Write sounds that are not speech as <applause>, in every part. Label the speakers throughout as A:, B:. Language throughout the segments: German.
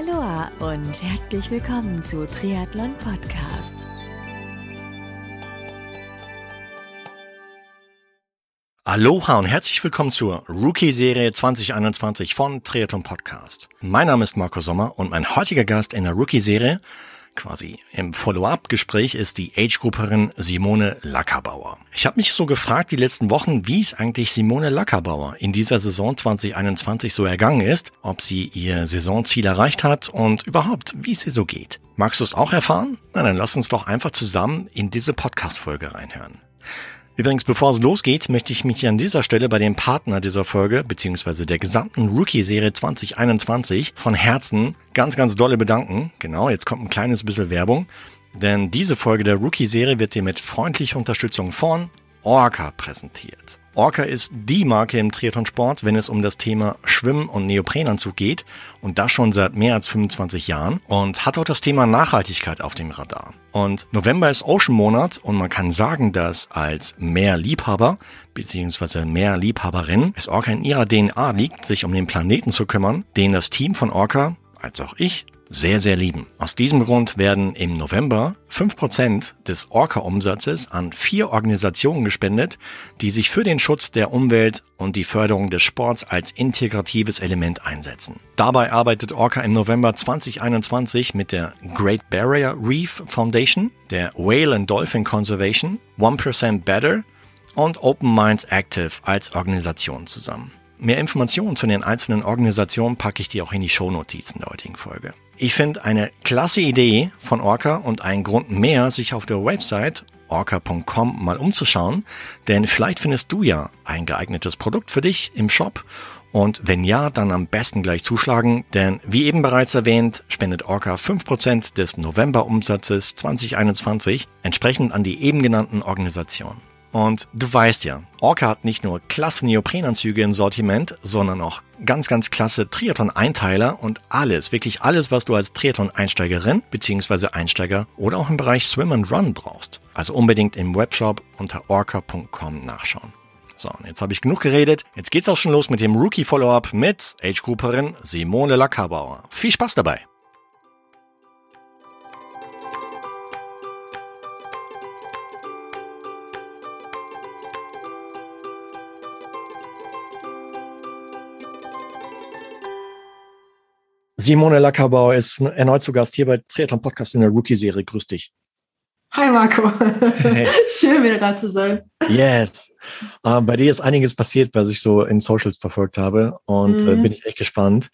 A: Aloha und herzlich willkommen zu Triathlon Podcast.
B: Aloha und herzlich willkommen zur Rookie-Serie 2021 von Triathlon Podcast. Mein Name ist Marco Sommer und mein heutiger Gast in der Rookie-Serie quasi im Follow-up-Gespräch ist die Age-Grupperin Simone Lackerbauer. Ich habe mich so gefragt die letzten Wochen, wie es eigentlich Simone Lackerbauer in dieser Saison 2021 so ergangen ist, ob sie ihr Saisonziel erreicht hat und überhaupt, wie es ihr so geht. Magst du es auch erfahren? Na, dann lass uns doch einfach zusammen in diese Podcast-Folge reinhören. Übrigens, bevor es losgeht, möchte ich mich an dieser Stelle bei dem Partner dieser Folge, beziehungsweise der gesamten Rookie-Serie 2021 von Herzen ganz, ganz dolle bedanken. Genau, jetzt kommt ein kleines bisschen Werbung. Denn diese Folge der Rookie-Serie wird dir mit freundlicher Unterstützung von Orca präsentiert. Orca ist die Marke im Triathlonsport, wenn es um das Thema Schwimmen und Neoprenanzug geht und das schon seit mehr als 25 Jahren und hat auch das Thema Nachhaltigkeit auf dem Radar. Und November ist Ocean Monat und man kann sagen, dass als Meerliebhaber bzw. Meerliebhaberin es Orca in ihrer DNA liegt, sich um den Planeten zu kümmern, den das Team von Orca, als auch ich, sehr, sehr lieben. Aus diesem Grund werden im November 5% des Orca-Umsatzes an vier Organisationen gespendet, die sich für den Schutz der Umwelt und die Förderung des Sports als integratives Element einsetzen. Dabei arbeitet Orca im November 2021 mit der Great Barrier Reef Foundation, der Whale and Dolphin Conservation, 1% Better und Open Minds Active als Organisation zusammen. Mehr Informationen zu den einzelnen Organisationen packe ich dir auch in die Shownotizen der heutigen Folge. Ich finde eine klasse Idee von Orca und einen Grund mehr, sich auf der Website orca.com mal umzuschauen, denn vielleicht findest du ja ein geeignetes Produkt für dich im Shop und wenn ja, dann am besten gleich zuschlagen, denn wie eben bereits erwähnt, spendet Orca 5% des November-Umsatzes 2021 entsprechend an die eben genannten Organisationen. Und du weißt ja, Orca hat nicht nur klasse Neoprenanzüge im Sortiment, sondern auch ganz, ganz klasse Triathlon-Einteiler und alles, wirklich alles, was du als Triathlon-Einsteigerin bzw. Einsteiger oder auch im Bereich Swim and Run brauchst. Also unbedingt im Webshop unter orca.com nachschauen. So, und jetzt habe ich genug geredet. Jetzt geht's auch schon los mit dem Rookie-Follow-up mit Age-Grouperin Simone Lackerbauer. Viel Spaß dabei! Simone Lackerbauer ist erneut zu Gast hier bei Triathlon Podcast in der Rookie-Serie. Grüß dich.
C: Hi Marco. Hey. <laughs> Schön, wieder da zu sein.
B: Yes. Uh, bei dir ist einiges passiert, was ich so in Socials verfolgt habe. Und äh, mhm. uh, bin ich echt gespannt.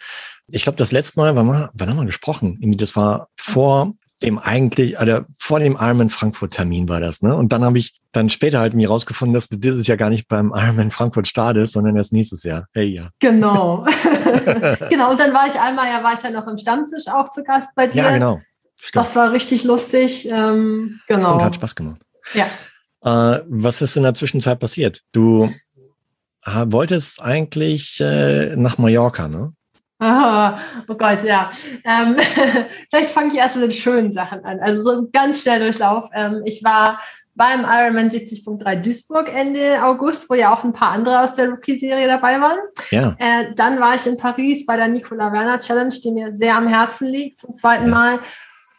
B: Ich glaube, das letzte Mal, wann, wann haben wir gesprochen? Das war vor dem eigentlich, also vor dem Ironman Frankfurt Termin war das, ne? Und dann habe ich dann später halt mir rausgefunden, dass du dieses Jahr gar nicht beim Ironman Frankfurt startest, sondern erst nächstes Jahr. Hey, ja.
C: Genau. <laughs> genau. Und dann war ich einmal, ja, war ich ja noch im Stammtisch auch zu Gast bei dir.
B: Ja, genau.
C: Stimmt. Das war richtig lustig. Ähm, genau.
B: Und hat Spaß gemacht.
C: Ja.
B: Äh, was ist in der Zwischenzeit passiert? Du äh, wolltest eigentlich äh, nach Mallorca, ne?
C: Ah, oh Gott, ja. Ähm, <laughs> vielleicht fange ich erst mit den schönen Sachen an. Also so ein ganz schnell Durchlauf. Ähm, ich war beim Ironman 70.3 Duisburg Ende August, wo ja auch ein paar andere aus der Rookie-Serie dabei waren.
B: Ja.
C: Äh, dann war ich in Paris bei der Nicola Werner Challenge, die mir sehr am Herzen liegt, zum zweiten ja. Mal.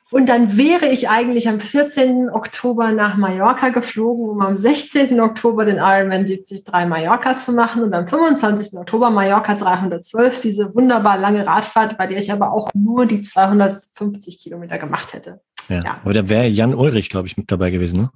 C: Und dann wäre ich eigentlich am 14. Oktober nach Mallorca geflogen, um am 16. Oktober den Ironman 73 Mallorca zu machen und am 25. Oktober Mallorca 312, diese wunderbar lange Radfahrt, bei der ich aber auch nur die 250 Kilometer gemacht hätte.
B: Ja, ja. aber da wäre Jan Ulrich, glaube ich, mit dabei gewesen, ne?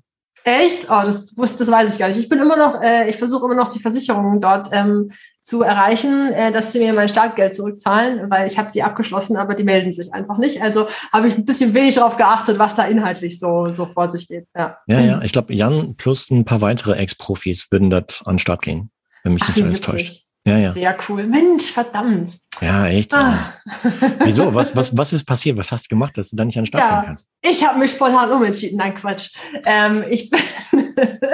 C: Echt? Oh, das wusste, das weiß ich gar nicht. Ich bin immer noch, äh, ich versuche immer noch die Versicherungen dort ähm, zu erreichen, äh, dass sie mir mein Startgeld zurückzahlen, weil ich habe die abgeschlossen, aber die melden sich einfach nicht. Also habe ich ein bisschen wenig darauf geachtet, was da inhaltlich so, so vor sich geht. Ja,
B: ja, ja. Ich glaube, Jan plus ein paar weitere Ex-Profis würden dort an den Start gehen, wenn mich Ach, nicht alles täuscht.
C: Ja, ja. Sehr cool. Mensch, verdammt.
B: Ja, echt. Ah. <laughs> Wieso? Was, was, was ist passiert? Was hast du gemacht, dass du da nicht an den Start ja, gehen kannst?
C: Ich habe mich spontan umentschieden. Nein, Quatsch. Ähm, ich bin, <laughs>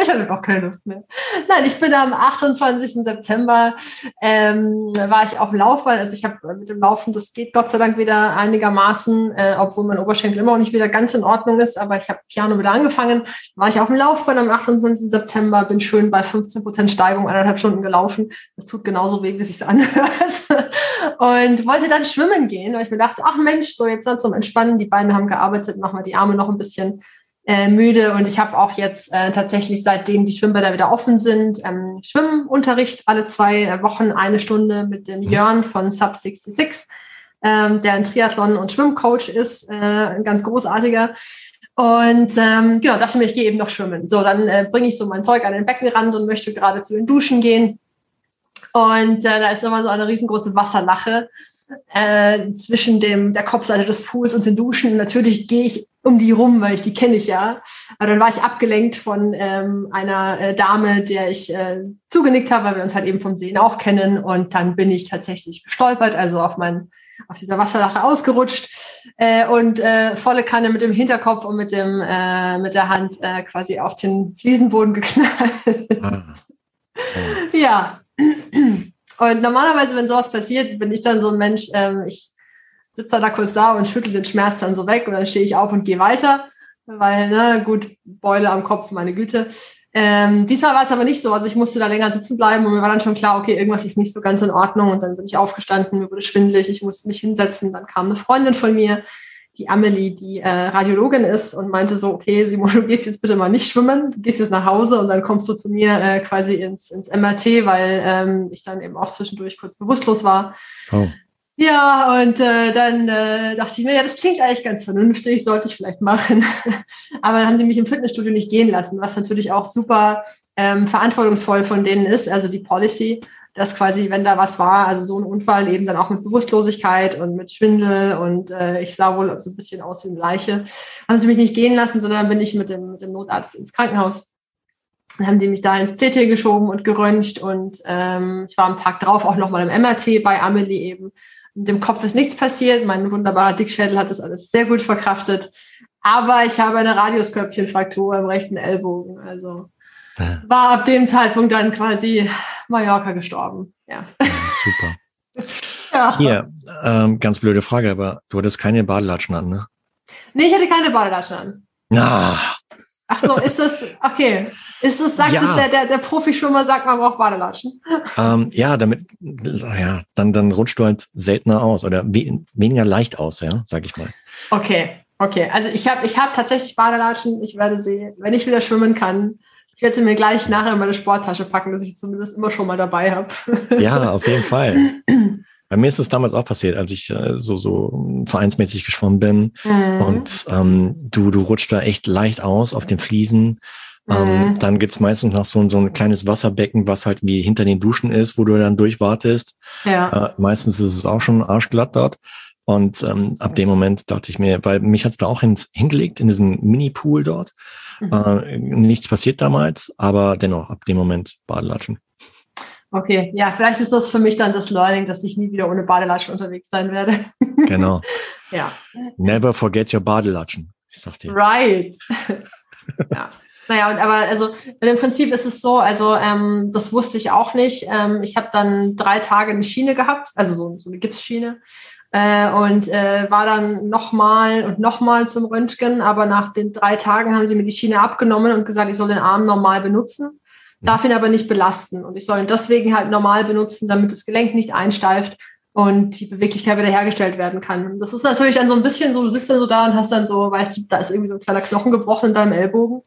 C: ich hatte auch keine Lust mehr. Nein, ich bin am 28. September ähm, war ich auf dem Laufband. Also ich habe mit dem Laufen, das geht Gott sei Dank wieder einigermaßen, äh, obwohl mein Oberschenkel immer noch nicht wieder ganz in Ordnung ist. Aber ich habe Piano wieder angefangen. War ich auf dem Laufband am 28. September, bin schön bei 15 Prozent Steigung, eineinhalb Stunden gelaufen. Das tut genauso weh, wie es sich <laughs> anhört. Und wollte dann schwimmen gehen, weil ich mir dachte, ach Mensch, so jetzt zum Entspannen, die Beine haben gearbeitet, machen wir die Arme noch ein bisschen äh, müde und ich habe auch jetzt äh, tatsächlich seitdem die Schwimmbäder wieder offen sind, ähm, Schwimmunterricht alle zwei Wochen eine Stunde mit dem Jörn von Sub 66, ähm, der ein Triathlon- und Schwimmcoach ist, äh, ein ganz großartiger. Und ähm, genau, dachte mir, ich gehe eben noch schwimmen. So, dann äh, bringe ich so mein Zeug an den Beckenrand und möchte gerade zu den Duschen gehen. Und äh, da ist immer so eine riesengroße Wasserlache äh, zwischen dem, der Kopfseite des Pools und den Duschen. Und natürlich gehe ich um die rum, weil ich die kenne ich ja. Aber dann war ich abgelenkt von ähm, einer äh, Dame, der ich äh, zugenickt habe, weil wir uns halt eben vom Sehen auch kennen. Und dann bin ich tatsächlich gestolpert, also auf mein auf dieser Wasserlache ausgerutscht äh, und äh, volle Kanne mit dem Hinterkopf und mit dem äh, mit der Hand äh, quasi auf den Fliesenboden geknallt. Ah. Oh. <laughs> Ja. Und normalerweise, wenn sowas passiert, bin ich dann so ein Mensch, ähm, ich sitze da kurz da und schüttel den Schmerz dann so weg und dann stehe ich auf und gehe weiter, weil, ne, gut, Beule am Kopf, meine Güte. Ähm, diesmal war es aber nicht so. Also ich musste da länger sitzen bleiben und mir war dann schon klar, okay, irgendwas ist nicht so ganz in Ordnung. Und dann bin ich aufgestanden, mir wurde schwindelig, ich musste mich hinsetzen. Dann kam eine Freundin von mir, die Amelie, die äh, Radiologin ist und meinte so, okay, Simon, du gehst jetzt bitte mal nicht schwimmen, du gehst jetzt nach Hause und dann kommst du zu mir äh, quasi ins, ins MRT, weil ähm, ich dann eben auch zwischendurch kurz bewusstlos war. Oh. Ja, und äh, dann äh, dachte ich mir, ja, das klingt eigentlich ganz vernünftig, sollte ich vielleicht machen. <laughs> Aber dann haben die mich im Fitnessstudio nicht gehen lassen, was natürlich auch super ähm, verantwortungsvoll von denen ist, also die Policy, dass quasi, wenn da was war, also so ein Unfall eben dann auch mit Bewusstlosigkeit und mit Schwindel und äh, ich sah wohl so ein bisschen aus wie eine Leiche, haben sie mich nicht gehen lassen, sondern bin ich mit dem, mit dem Notarzt ins Krankenhaus. Dann haben die mich da ins CT geschoben und geröntgt und ähm, ich war am Tag drauf auch nochmal im MRT bei Amelie eben mit dem Kopf ist nichts passiert. Mein wunderbarer Dickschädel hat das alles sehr gut verkraftet. Aber ich habe eine Radioskörbchenfraktur im rechten Ellbogen. Also. War ab dem Zeitpunkt dann quasi Mallorca gestorben. Ja.
B: super. <laughs> ja. Hier, ähm, ganz blöde Frage, aber du hattest keine Badelatschen an, ne?
C: Nee, ich hatte keine Badelatschen an.
B: Na.
C: Ach so, ist das, okay. Ist das, sagt ja. es der, der, der Profischwimmer, sagt man braucht Badelatschen? <laughs>
B: Ähm, ja, damit, ja, dann, dann rutscht du halt seltener aus oder we weniger leicht aus, ja, sag ich mal.
C: Okay, okay. Also ich habe ich hab tatsächlich Badelatschen. Ich werde sie, wenn ich wieder schwimmen kann, ich werde sie mir gleich nachher in meine Sporttasche packen, dass ich zumindest immer schon mal dabei habe. <laughs>
B: Ja, auf jeden Fall. Bei mir ist es damals auch passiert, als ich äh, so so vereinsmäßig geschwommen bin mhm. und ähm, du du rutscht da echt leicht aus auf den Fliesen ähm, mhm. dann gibt's meistens noch so, so ein kleines Wasserbecken, was halt wie hinter den Duschen ist, wo du dann durchwartest. Ja. Äh, meistens ist es auch schon arschglatt dort. Und ähm, ab dem Moment dachte ich mir, weil mich hat's da auch ins, hingelegt, in diesen Mini-Pool dort. Mhm. Äh, nichts passiert damals, aber dennoch ab dem Moment Badelatschen.
C: Okay, ja, vielleicht ist das für mich dann das Learning, dass ich nie wieder ohne Badelatschen unterwegs sein werde. <laughs>
B: Genau. ja. Never forget your Badelatschen. Ich sag dir.
C: Right. <laughs> ja. Naja, und aber also im Prinzip ist es so, also ähm, das wusste ich auch nicht. Ähm, ich habe dann drei Tage eine Schiene gehabt, also so, so eine Gipsschiene. Äh, und äh, war dann nochmal und nochmal zum Röntgen, aber nach den drei Tagen haben sie mir die Schiene abgenommen und gesagt, ich soll den Arm normal benutzen, darf ihn aber nicht belasten. Und ich soll ihn deswegen halt normal benutzen, damit das Gelenk nicht einsteift und die Beweglichkeit wiederhergestellt werden kann. Das ist natürlich dann so ein bisschen so, du sitzt dann so da und hast dann so, weißt du, da ist irgendwie so ein kleiner Knochen gebrochen in deinem Ellbogen.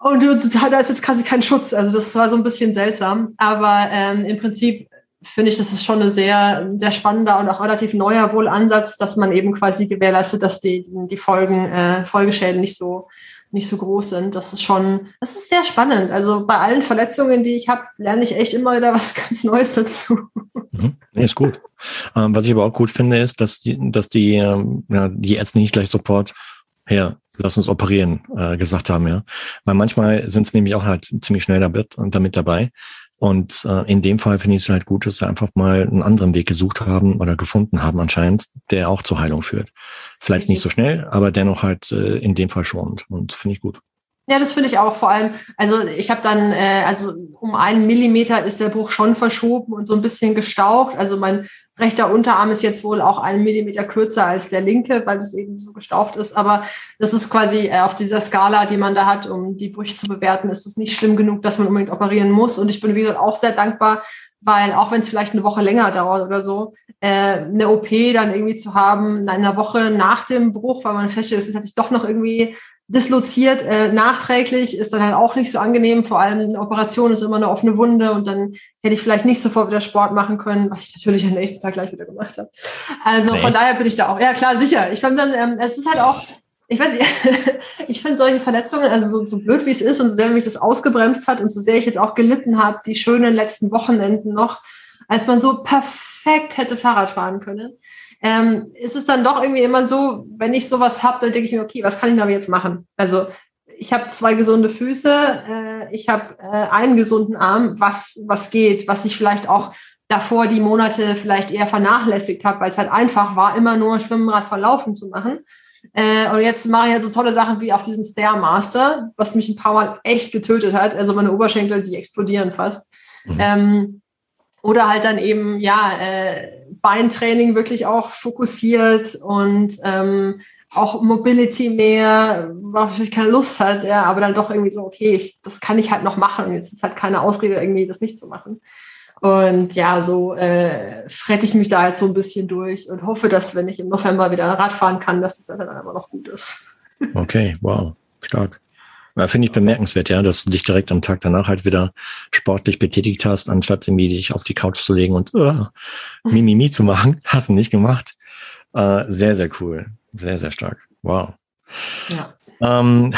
C: Und du, da ist jetzt quasi kein Schutz. Also das war so ein bisschen seltsam. Aber ähm, im Prinzip finde ich, das ist schon ein sehr, sehr spannender und auch relativ neuer wohl Ansatz, dass man eben quasi gewährleistet, dass die, die Folgen, äh, Folgeschäden nicht so, nicht so groß sind. Das ist schon, das ist sehr spannend. Also bei allen Verletzungen, die ich habe, lerne ich echt immer wieder <laughs> was ganz Neues dazu.
B: Mhm. Ist gut. Ähm, was ich aber auch gut finde, ist, dass die, dass die, ähm, ja, die Ärzte nicht gleich sofort, her, lass uns operieren, äh, gesagt haben, ja. Weil manchmal sind es nämlich auch halt ziemlich schnell damit, damit dabei. Und äh, in dem Fall finde ich es halt gut, dass sie einfach mal einen anderen Weg gesucht haben oder gefunden haben anscheinend, der auch zur Heilung führt. Vielleicht Richtig. nicht so schnell, aber dennoch halt äh, in dem Fall schonend. Und finde ich gut.
C: Ja, das finde ich auch vor allem. Also ich habe dann, äh, also um einen Millimeter ist der Bruch schon verschoben und so ein bisschen gestaucht. Also mein rechter Unterarm ist jetzt wohl auch einen Millimeter kürzer als der linke, weil es eben so gestaucht ist. Aber das ist quasi äh, auf dieser Skala, die man da hat, um die Brüche zu bewerten, ist es nicht schlimm genug, dass man unbedingt operieren muss. Und ich bin, wie gesagt, auch sehr dankbar, weil auch wenn es vielleicht eine Woche länger dauert oder so, äh, eine OP dann irgendwie zu haben, in einer Woche nach dem Bruch, weil man feststellt, es hat sich doch noch irgendwie disloziert, äh, nachträglich, ist dann halt auch nicht so angenehm. Vor allem eine Operation ist immer eine offene Wunde und dann hätte ich vielleicht nicht sofort wieder Sport machen können, was ich natürlich am nächsten Tag gleich wieder gemacht habe. Also Echt? von daher bin ich da auch, ja klar, sicher. Ich fand dann, ähm, es ist halt auch, ich weiß nicht, <laughs> ich finde solche Verletzungen, also so, so blöd wie es ist und so sehr mich das ausgebremst hat und so sehr ich jetzt auch gelitten habe, die schönen letzten Wochenenden noch, als man so perfekt hätte Fahrrad fahren können ähm, ist es dann doch irgendwie immer so, wenn ich sowas habe, dann denke ich mir, okay, was kann ich da jetzt machen? Also ich habe zwei gesunde Füße, äh, ich habe äh, einen gesunden Arm, was, was geht, was ich vielleicht auch davor die Monate vielleicht eher vernachlässigt habe, weil es halt einfach war, immer nur Schwimmen, Radfahren, Laufen zu machen. Äh, und jetzt mache ich halt so tolle Sachen wie auf diesen Stairmaster, was mich ein paar Mal echt getötet hat. Also meine Oberschenkel, die explodieren fast. Mhm. Ähm, oder halt dann eben, ja, äh, Beintraining wirklich auch fokussiert und ähm, auch Mobility mehr, worauf ich keine Lust hat, ja, aber dann doch irgendwie so, okay, ich, das kann ich halt noch machen. Jetzt ist halt keine Ausrede, irgendwie das nicht zu machen. Und ja, so äh, frette ich mich da halt so ein bisschen durch und hoffe, dass, wenn ich im November wieder Rad fahren kann, dass das Wetter dann aber noch gut ist.
B: Okay, wow, stark. Finde ich bemerkenswert, ja, dass du dich direkt am Tag danach halt wieder sportlich betätigt hast, anstatt irgendwie dich auf die Couch zu legen und uh, Mimimi zu machen. <laughs> Hast du nicht gemacht. Uh, sehr, sehr cool. Sehr, sehr stark. Wow. Ja. Ähm,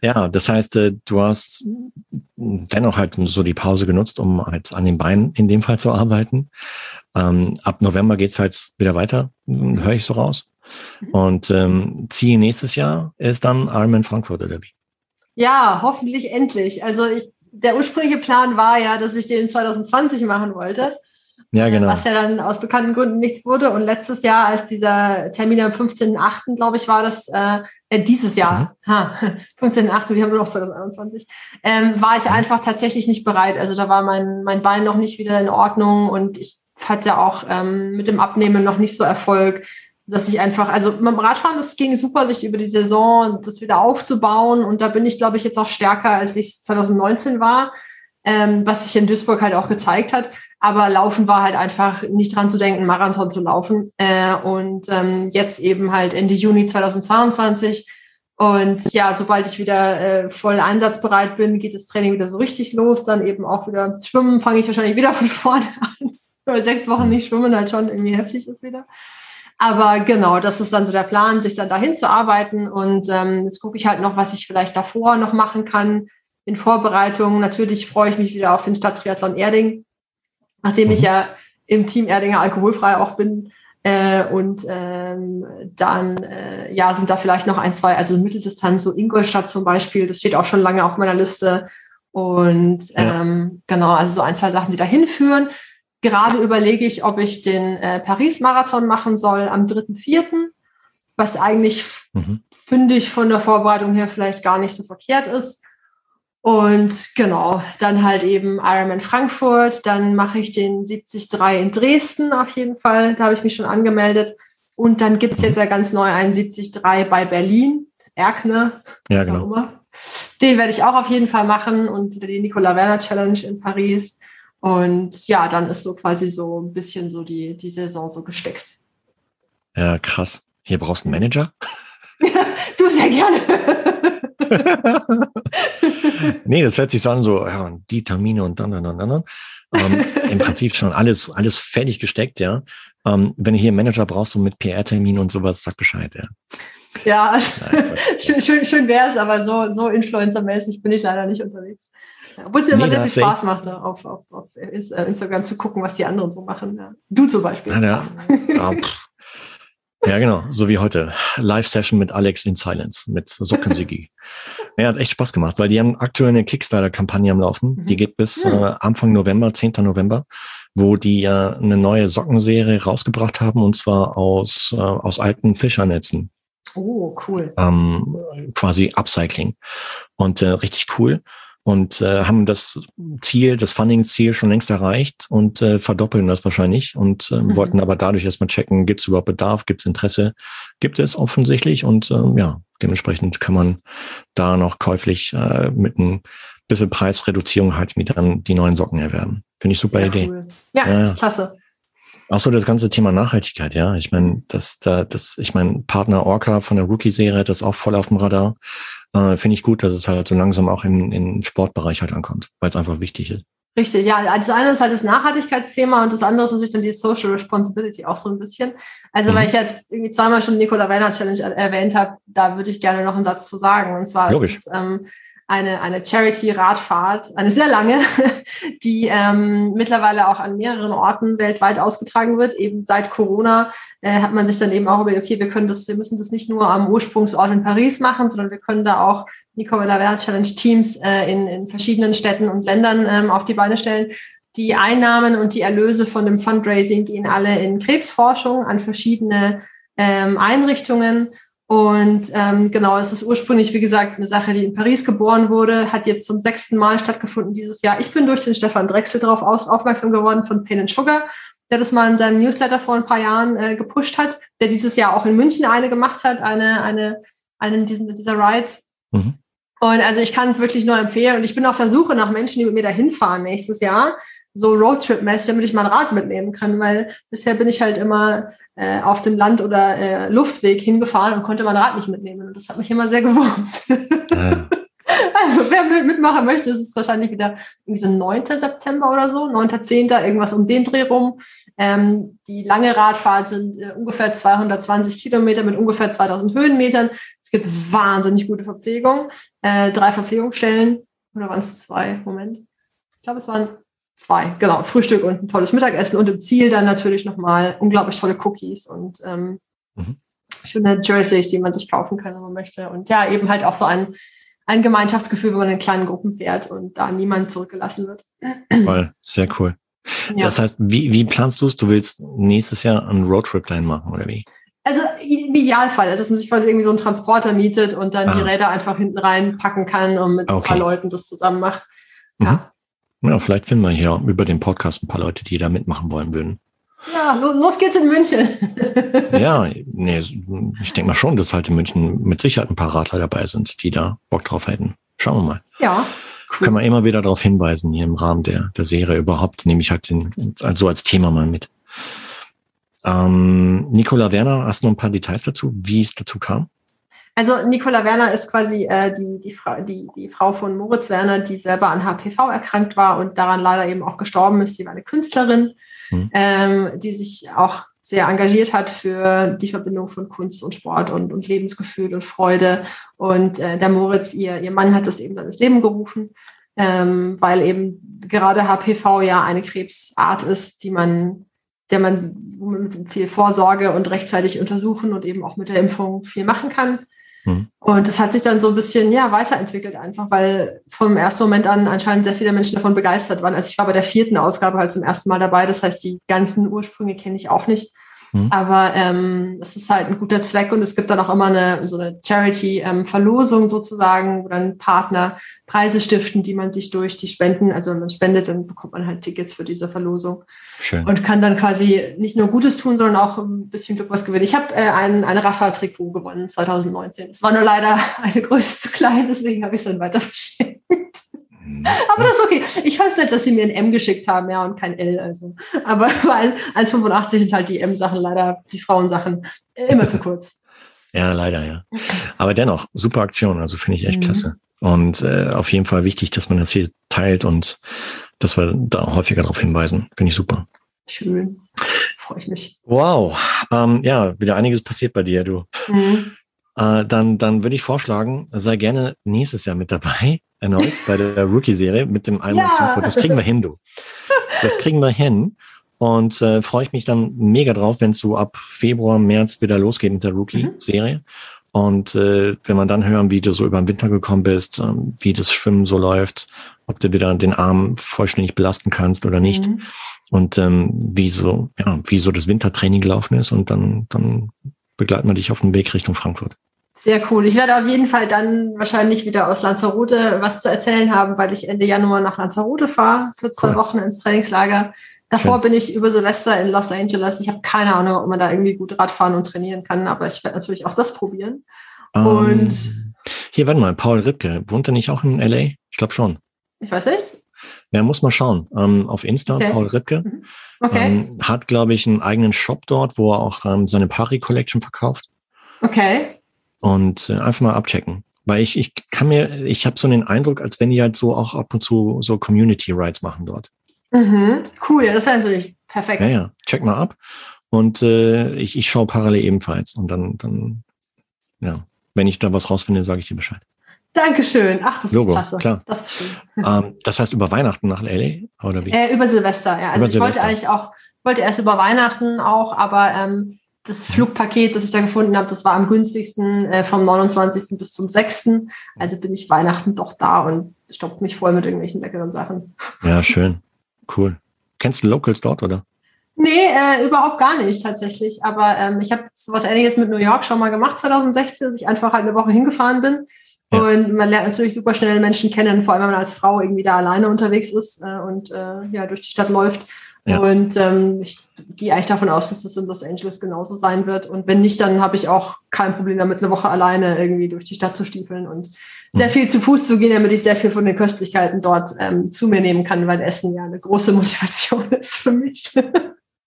B: ja, das heißt, äh, du hast dennoch halt so die Pause genutzt, um halt an den Beinen in dem Fall zu arbeiten. Ähm, ab November geht's halt wieder weiter, höre ich so raus. Mhm. Und ähm, Ziel nächstes Jahr ist dann Ironman Frankfurt oder wie?
C: Ja, hoffentlich endlich. Also ich, der ursprüngliche Plan war ja, dass ich den 2020 machen wollte. Ja, genau. Was ja dann aus bekannten Gründen nichts wurde. Und letztes Jahr, als dieser Termin am 15.8., glaube ich, war das, äh, äh dieses Jahr, mhm. ha, <laughs> 15.8., wir haben nur noch 2021, ähm, war ich mhm. einfach tatsächlich nicht bereit. Also da war mein, mein Bein noch nicht wieder in Ordnung und ich hatte auch ähm, mit dem Abnehmen noch nicht so Erfolg dass ich einfach, also dem Radfahren, das ging super, sich über die Saison das wieder aufzubauen. Und da bin ich, glaube ich, jetzt auch stärker, als ich 2019 war, ähm, was sich in Duisburg halt auch gezeigt hat. Aber Laufen war halt einfach nicht dran zu denken, Marathon zu laufen. Äh, und ähm, jetzt eben halt Ende Juni 2022. Und ja, sobald ich wieder äh, voll einsatzbereit bin, geht das Training wieder so richtig los. Dann eben auch wieder schwimmen, fange ich wahrscheinlich wieder von <laughs> vorne an. Weil sechs Wochen nicht schwimmen halt schon irgendwie heftig ist wieder. Aber genau, das ist dann so der Plan, sich dann dahin zu arbeiten. Und ähm, jetzt gucke ich halt noch, was ich vielleicht davor noch machen kann in Vorbereitung. Natürlich freue ich mich wieder auf den Stadttriathlon Erding, nachdem mhm. ich ja im Team Erdinger alkoholfrei auch bin. Äh, und ähm, dann äh, ja sind da vielleicht noch ein, zwei, also Mitteldistanz, so Ingolstadt zum Beispiel, das steht auch schon lange auf meiner Liste. Und ähm, ja. genau, also so ein, zwei Sachen, die da hinführen. Gerade überlege ich, ob ich den äh, Paris-Marathon machen soll am 3.4., was eigentlich, mhm. finde ich, von der Vorbereitung her vielleicht gar nicht so verkehrt ist. Und genau, dann halt eben Ironman Frankfurt, dann mache ich den 73 in Dresden auf jeden Fall, da habe ich mich schon angemeldet. Und dann gibt es jetzt ja ganz neu einen 73 bei Berlin, Erkne, ja, genau. Den werde ich auch auf jeden Fall machen und die Nicola Werner Challenge in Paris. Und ja, dann ist so quasi so ein bisschen so die, die Saison so gesteckt.
B: Ja, krass. Hier brauchst du einen Manager? <laughs>
C: du sehr gerne. <laughs>
B: nee, das hört sich so an, so, ja, die Termine und dann, dann, dann, dann. Ähm, Im Prinzip schon alles, alles fertig gesteckt, ja. Ähm, wenn du hier einen Manager brauchst, so mit PR-Terminen und sowas, sag Bescheid, ja.
C: Ja, <laughs> schön, schön, schön wäre es, aber so, so Influencer-mäßig bin ich leider nicht unterwegs. Obwohl es mir immer sehr viel Spaß macht, auf, auf, auf äh, Instagram zu gucken, was die anderen so machen. Ja. Du zum Beispiel.
B: Ja, ja. ja, genau. So wie heute. Live-Session mit Alex in Silence, mit Sockensigi. <laughs> ja, hat echt Spaß gemacht, weil die haben aktuell eine Kickstarter-Kampagne am Laufen. Mhm. Die geht bis mhm. äh, Anfang November, 10. November, wo die äh, eine neue Sockenserie rausgebracht haben, und zwar aus, äh, aus alten Fischernetzen.
C: Oh, cool.
B: Ähm, quasi Upcycling. Und äh, richtig cool und äh, haben das Ziel, das Funding-Ziel schon längst erreicht und äh, verdoppeln das wahrscheinlich und äh, mhm. wollten aber dadurch erstmal checken, gibt es überhaupt Bedarf, gibt es Interesse, gibt es offensichtlich und äh, ja, dementsprechend kann man da noch käuflich äh, mit einem bisschen Preisreduzierung halt dann die neuen Socken erwerben. Finde ich super Sehr Idee. Cool.
C: Ja, ja, ist klasse.
B: Auch so das ganze Thema Nachhaltigkeit, ja. Ich meine, das, da, das, ich meine, Partner Orca von der Rookie-Serie hat das auch voll auf dem Radar. Äh, Finde ich gut, dass es halt so langsam auch in, in Sportbereich halt ankommt, weil es einfach wichtig ist.
C: Richtig, ja. Das eine ist halt das Nachhaltigkeitsthema und das andere ist natürlich dann die Social Responsibility auch so ein bisschen. Also, mhm. weil ich jetzt irgendwie zweimal schon Nicola Werner Challenge erwähnt habe, da würde ich gerne noch einen Satz zu sagen. Und zwar Logisch. ist es, ähm, eine, eine Charity-Radfahrt, eine sehr lange, <laughs> die ähm, mittlerweile auch an mehreren Orten weltweit ausgetragen wird. Eben seit Corona äh, hat man sich dann eben auch überlegt, okay, wir können das, wir müssen das nicht nur am Ursprungsort in Paris machen, sondern wir können da auch Nicola Verde Challenge Teams äh, in, in verschiedenen Städten und Ländern ähm, auf die Beine stellen. Die Einnahmen und die Erlöse von dem Fundraising gehen alle in Krebsforschung an verschiedene ähm, Einrichtungen und ähm, genau, es ist ursprünglich, wie gesagt, eine Sache, die in Paris geboren wurde, hat jetzt zum sechsten Mal stattgefunden dieses Jahr. Ich bin durch den Stefan Drechsel darauf aufmerksam geworden von Pain and Sugar, der das mal in seinem Newsletter vor ein paar Jahren äh, gepusht hat, der dieses Jahr auch in München eine gemacht hat, eine, eine, einen dieser, Rides. Mhm. Und also ich kann es wirklich nur empfehlen. Und ich bin auf der Suche nach Menschen, die mit mir dahin fahren nächstes Jahr, so Roadtrip-mäßig, damit ich mein Rad mitnehmen kann, weil bisher bin ich halt immer äh, auf dem Land- oder äh, Luftweg hingefahren und konnte mein Rad nicht mitnehmen. Und das hat mich immer sehr gewurmt. Ja. <laughs> Also wer mitmachen möchte, ist es wahrscheinlich wieder irgendwie so 9. September oder so, 9. 10. irgendwas um den Dreh rum. Ähm, die lange Radfahrt sind äh, ungefähr 220 Kilometer mit ungefähr 2000 Höhenmetern. Es gibt wahnsinnig gute Verpflegung. Äh, drei Verpflegungsstellen. Oder waren es zwei? Moment. Ich glaube, es waren zwei, genau, Frühstück und ein tolles Mittagessen und im Ziel dann natürlich nochmal unglaublich tolle Cookies und ähm, mhm. schöne Jerseys, die man sich kaufen kann, wenn man möchte. Und ja, eben halt auch so ein, ein Gemeinschaftsgefühl, wenn man in kleinen Gruppen fährt und da niemand zurückgelassen wird.
B: Toll, sehr cool. Ja. Das heißt, wie, wie planst du es? Du willst nächstes Jahr einen Roadtrip-Plan machen, oder wie?
C: Also im Idealfall, also dass man sich quasi irgendwie so einen Transporter mietet und dann ah. die Räder einfach hinten reinpacken kann und mit okay. ein paar Leuten das zusammen macht.
B: Ja. Mhm. Ja, vielleicht finden wir hier über den Podcast ein paar Leute, die da mitmachen wollen würden.
C: Ja, los geht's in München. <laughs>
B: ja, nee, ich denke mal schon, dass halt in München mit Sicherheit ein paar Radler dabei sind, die da Bock drauf hätten. Schauen wir mal.
C: Ja.
B: Cool. Können wir immer wieder darauf hinweisen, hier im Rahmen der, der Serie überhaupt, nehme ich halt den, also als Thema mal mit. Ähm, Nicola Werner, hast du noch ein paar Details dazu, wie es dazu kam?
C: Also Nicola Werner ist quasi äh, die, die, Frau, die, die Frau von Moritz Werner, die selber an HPV erkrankt war und daran leider eben auch gestorben ist. Sie war eine Künstlerin, mhm. ähm, die sich auch sehr engagiert hat für die Verbindung von Kunst und Sport und, und Lebensgefühl und Freude. Und äh, der Moritz, ihr, ihr Mann, hat das eben dann ins Leben gerufen, ähm, weil eben gerade HPV ja eine Krebsart ist, die man der man mit viel Vorsorge und rechtzeitig untersuchen und eben auch mit der Impfung viel machen kann. Mhm. Und das hat sich dann so ein bisschen ja, weiterentwickelt, einfach weil vom ersten Moment an anscheinend sehr viele Menschen davon begeistert waren. Also ich war bei der vierten Ausgabe halt zum ersten Mal dabei, das heißt, die ganzen Ursprünge kenne ich auch nicht. Mhm. Aber ähm, das ist halt ein guter Zweck und es gibt dann auch immer eine so eine Charity-Verlosung ähm, sozusagen, wo dann Partner Preise stiften, die man sich durch die Spenden, also wenn man spendet, dann bekommt man halt Tickets für diese Verlosung Schön. und kann dann quasi nicht nur Gutes tun, sondern auch ein bisschen Glück was gewinnen. Ich habe äh, ein, ein Rafa-Trikot gewonnen 2019. Es war nur leider <laughs> eine Größe zu klein, deswegen habe ich es dann weiter verschenkt. <laughs> Aber das ist okay. Ich fand es nett, dass sie mir ein M geschickt haben, ja, und kein L. Also. Aber <laughs> weil 1,85 sind halt die M-Sachen leider, die Frauensachen, immer zu kurz. <laughs>
B: Ja, leider, ja. Aber dennoch, super Aktion. Also finde ich echt mhm. klasse. Und äh, auf jeden Fall wichtig, dass man das hier teilt und dass wir da häufiger darauf hinweisen. Finde ich super.
C: Schön. Freue ich mich.
B: Wow. Ähm, ja, wieder einiges passiert bei dir, du. Mhm. Äh, dann, dann würde ich vorschlagen, sei gerne nächstes Jahr mit dabei, <laughs> erneut bei der Rookie-Serie mit dem Almond ja. Frankfurt. Das kriegen wir hin, du. Das kriegen wir hin. Und äh, freue ich mich dann mega drauf, wenn es so ab Februar, März wieder losgeht mit der Rookie-Serie. Mhm. Und äh, wenn man dann hören, wie du so über den Winter gekommen bist, ähm, wie das Schwimmen so läuft, ob du wieder den Arm vollständig belasten kannst oder nicht. Mhm. Und ähm, wie so, ja, wie so das Wintertraining gelaufen ist. Und dann, dann begleiten wir dich auf dem Weg Richtung Frankfurt.
C: Sehr cool. Ich werde auf jeden Fall dann wahrscheinlich wieder aus Lanzarote was zu erzählen haben, weil ich Ende Januar nach Lanzarote fahre für zwei cool. Wochen ins Trainingslager. Davor Schön. bin ich über Silvester in Los Angeles. Ich habe keine Ahnung, ob man da irgendwie gut Radfahren und trainieren kann, aber ich werde natürlich auch das probieren. Um, ähm,
B: und
C: hier,
B: warte mal, Paul Ripke, wohnt er nicht auch in LA? Ich glaube schon.
C: Ich weiß nicht.
B: Ja, muss man schauen. Ähm, auf Insta,
C: Okay.
B: Paul Ripke.
C: Mhm. Okay.
B: Ähm, hat, glaube ich, einen eigenen Shop dort, wo er auch ähm, seine Pari Collection verkauft.
C: Okay.
B: Und äh, einfach mal abchecken. Weil ich, ich kann mir, ich habe so den Eindruck, als wenn die halt so auch ab und zu so Community Rides machen dort.
C: Mhm. Cool, ja, das wäre natürlich perfekt.
B: Ja, ja, check mal ab. Und äh, ich, ich schaue parallel ebenfalls. Und dann, dann, ja, wenn ich da was rausfinde, sage ich dir Bescheid.
C: Dankeschön. Ach, das
B: Logo,
C: ist klasse.
B: klar.
C: Das ist schön.
B: ähm, das heißt über Weihnachten nach LA oder wie?
C: Äh, über Silvester, ja. Also
B: Über
C: ich wollte
B: Silvester.
C: eigentlich auch, wollte erst über Weihnachten auch, aber ähm, das Flugpaket, das ich da gefunden habe, das war am günstigsten äh, vom 29. bis zum 6. Also bin ich Weihnachten doch da und stopft mich voll mit irgendwelchen leckeren Sachen. <laughs>
B: Ja, schön. Cool. Kennst du Locals dort, oder?
C: Nee, äh, überhaupt gar nicht tatsächlich. Aber ähm, ich habe sowas ähnliches mit New York schon mal gemacht 2016, dass ich einfach halt eine Woche hingefahren bin.
B: Ja.
C: Und man lernt natürlich super schnell Menschen kennen, vor allem wenn man als Frau irgendwie da alleine unterwegs ist äh, und äh, ja durch die Stadt läuft.
B: Ja.
C: Und ähm, ich gehe eigentlich davon aus, dass das in Los Angeles genauso sein wird. Und wenn nicht, dann habe ich auch kein Problem damit, eine Woche alleine irgendwie durch die Stadt zu stiefeln und sehr
B: Mhm.
C: viel zu Fuß zu gehen, damit ich sehr viel von den Köstlichkeiten dort ähm, zu mir nehmen kann, weil Essen ja eine große <laughs> Motivation ist für mich.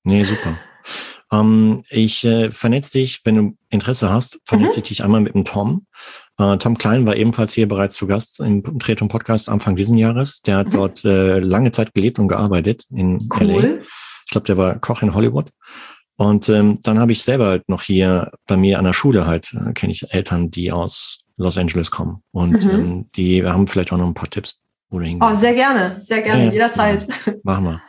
B: Nee, super. Ähm, ich äh, vernetze dich, wenn du Interesse hast, vernetze ich dich einmal mit dem Tom. Äh, Tom Klein war ebenfalls hier bereits zu Gast im Tretum Podcast Anfang diesen Jahres. Der hat
C: Mhm.
B: dort äh, lange Zeit gelebt und gearbeitet in LA.
C: Cool.
B: Ich glaube, der war Koch in Hollywood. Und ähm, dann habe ich selber halt noch hier bei mir an der Schule halt, äh, kenne ich Eltern, die aus Los Angeles kommen. Und
C: Mhm.
B: ähm, die haben vielleicht auch noch ein paar Tipps, wo du hingehst.
C: Oh, sehr gerne, sehr gerne,
B: Ja, ja.
C: jederzeit.
B: Machen wir.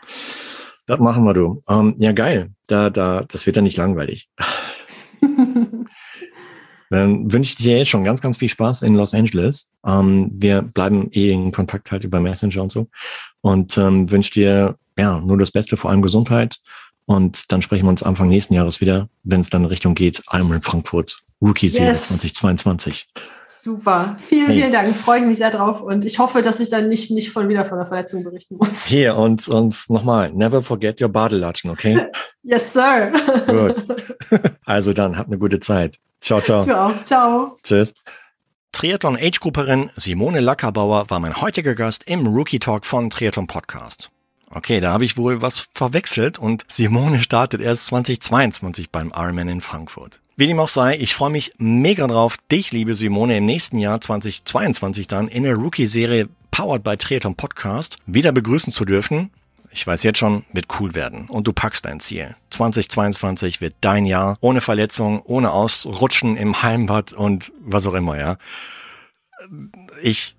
B: Das machen wir, du. Ähm, ja, geil. Da, da, das wird dann nicht langweilig. <laughs> Dann wünsche ich dir jetzt schon ganz, ganz viel Spaß in Los Angeles. Ähm, wir bleiben eh in Kontakt halt über Messenger und so. Und ähm, wünsche dir ja nur das Beste, vor allem Gesundheit. Und dann sprechen wir uns Anfang nächsten Jahres wieder, wenn es dann in Richtung geht, Ironman Frankfurt Rookie Serie
C: Yes.
B: 2022.
C: Super. Vielen,
B: Hey.
C: vielen Dank. Freue ich mich sehr drauf. Und ich hoffe, dass ich dann nicht, nicht von wieder von der Verletzung berichten muss.
B: Hier und, und nochmal, never forget your Badelatschen, okay? <laughs>
C: Yes, sir.
B: Gut. <laughs> Also dann, habt eine gute Zeit. Ciao, ciao.
C: Du auch. Ciao.
B: Tschüss. Triathlon Age Grouperin Simone Lackerbauer war mein heutiger Gast im Rookie Talk von Triathlon Podcast. Okay, da habe ich wohl was verwechselt und Simone startet erst 2022 beim Ironman in Frankfurt. Wie dem auch sei, ich freue mich mega drauf, dich, liebe Simone, im nächsten Jahr 2022 dann in der Rookie-Serie Powered by Triathlon Podcast wieder begrüßen zu dürfen. Ich weiß jetzt schon, wird cool werden. Und du packst dein Ziel. 2022 wird dein Jahr. Ohne Verletzung, ohne Ausrutschen im Heimbad und was auch immer, ja. Ich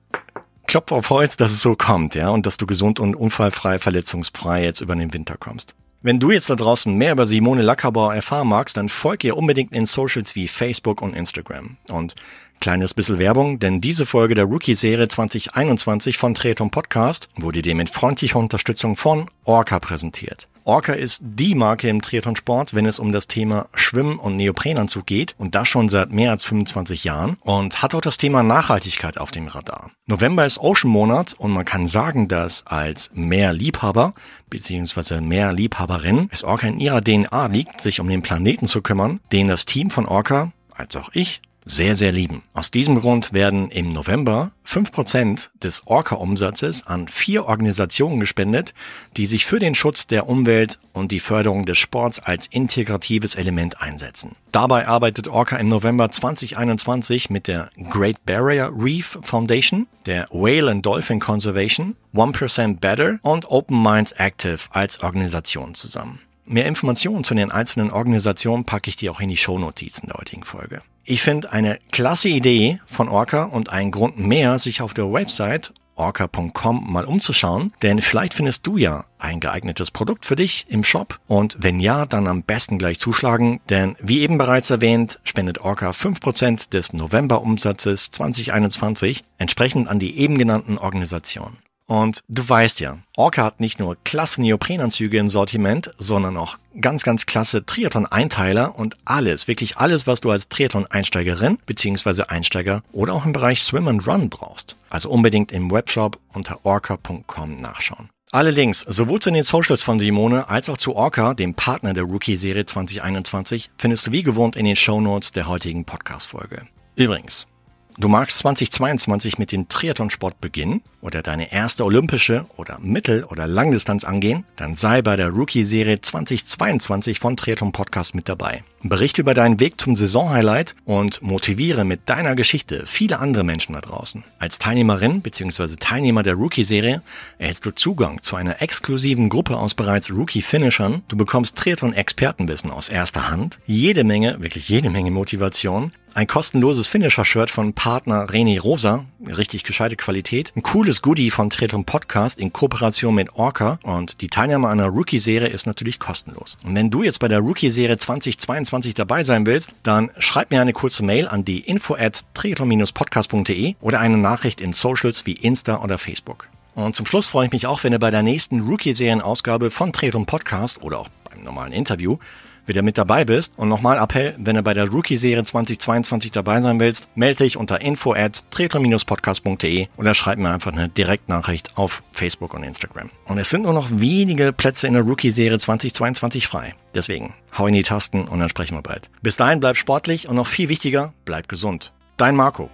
B: klopfe auf Holz, dass es so kommt, ja. Und dass du gesund und unfallfrei, verletzungsfrei jetzt über den Winter kommst. Wenn du jetzt da draußen mehr über Simone Lackerbauer erfahren magst, dann folg ihr unbedingt in Socials wie Facebook und Instagram. Und kleines bisschen Werbung, denn diese Folge der Rookie-Serie 2021 von Treton Podcast wurde dir mit freundlicher Unterstützung von Orca präsentiert. Orca ist die Marke im Triathlonsport, wenn es um das Thema Schwimmen und Neoprenanzug geht und das schon seit mehr als 25 Jahren und hat auch das Thema Nachhaltigkeit auf dem Radar. November ist Ocean Monat und man kann sagen, dass als Meerliebhaber bzw. Meerliebhaberin es Orca in ihrer DNA liegt, sich um den Planeten zu kümmern, den das Team von Orca, als auch ich, sehr, sehr lieben. Aus diesem Grund werden im November 5% des Orca-Umsatzes an vier Organisationen gespendet, die sich für den Schutz der Umwelt und die Förderung des Sports als integratives Element einsetzen. Dabei arbeitet Orca im November 2021 mit der Great Barrier Reef Foundation, der Whale and Dolphin Conservation, 1% Better und Open Minds Active als Organisation zusammen. Mehr Informationen zu den einzelnen Organisationen packe ich dir auch in die Shownotizen der heutigen Folge. Ich finde eine klasse Idee von Orca und einen Grund mehr, sich auf der Website orca.com mal umzuschauen, denn vielleicht findest du ja ein geeignetes Produkt für dich im Shop und wenn ja, dann am besten gleich zuschlagen, denn wie eben bereits erwähnt, spendet Orca 5% des November-Umsatzes 2021 entsprechend an die eben genannten Organisationen. Und du weißt ja, Orca hat nicht nur klasse Neoprenanzüge im Sortiment, sondern auch ganz, ganz klasse Triathlon-Einteiler und alles, wirklich alles, was du als Triathlon-Einsteigerin bzw. Einsteiger oder auch im Bereich Swim and Run brauchst. Also unbedingt im Webshop unter orca.com nachschauen. Alle Links, sowohl zu den Socials von Simone als auch zu Orca, dem Partner der Rookie-Serie 2021, findest du wie gewohnt in den Shownotes der heutigen Podcast-Folge. Übrigens, du magst 2022 mit dem Triathlonsport beginnen oder deine erste olympische oder Mittel- oder Langdistanz angehen, dann sei bei der Rookie-Serie 2022 von Triathlon Podcast mit dabei. Berichte über deinen Weg zum Saisonhighlight und motiviere mit deiner Geschichte viele andere Menschen da draußen. Als Teilnehmerin bzw. Teilnehmer der Rookie-Serie erhältst du Zugang zu einer exklusiven Gruppe aus bereits Rookie-Finishern. Du bekommst Triathlon-Expertenwissen aus erster Hand, jede Menge, wirklich jede Menge Motivation ein kostenloses Finisher-Shirt von Partner René Rosa, richtig gescheite Qualität, ein cooles Goodie von Triathlon Podcast in Kooperation mit Orca und die Teilnahme an der Rookie-Serie ist natürlich kostenlos. Und wenn du jetzt bei der Rookie-Serie 2022 dabei sein willst, dann schreib mir eine kurze Mail an die info at triathlon-podcast.de oder eine Nachricht in Socials wie Insta oder Facebook. Und zum Schluss freue ich mich auch, wenn du bei der nächsten Rookie-Serien-Ausgabe von Triathlon Podcast oder auch beim normalen Interview wieder mit dabei bist. Und nochmal Appell, wenn du bei der Rookie-Serie 2022 dabei sein willst, melde dich unter info at podcastde oder schreib mir einfach eine Direktnachricht auf Facebook und Instagram. Und es sind nur noch wenige Plätze in der Rookie-Serie 2022 frei. Deswegen hau in die Tasten und dann sprechen wir bald. Bis dahin bleib sportlich und noch viel wichtiger, bleib gesund. Dein Marco.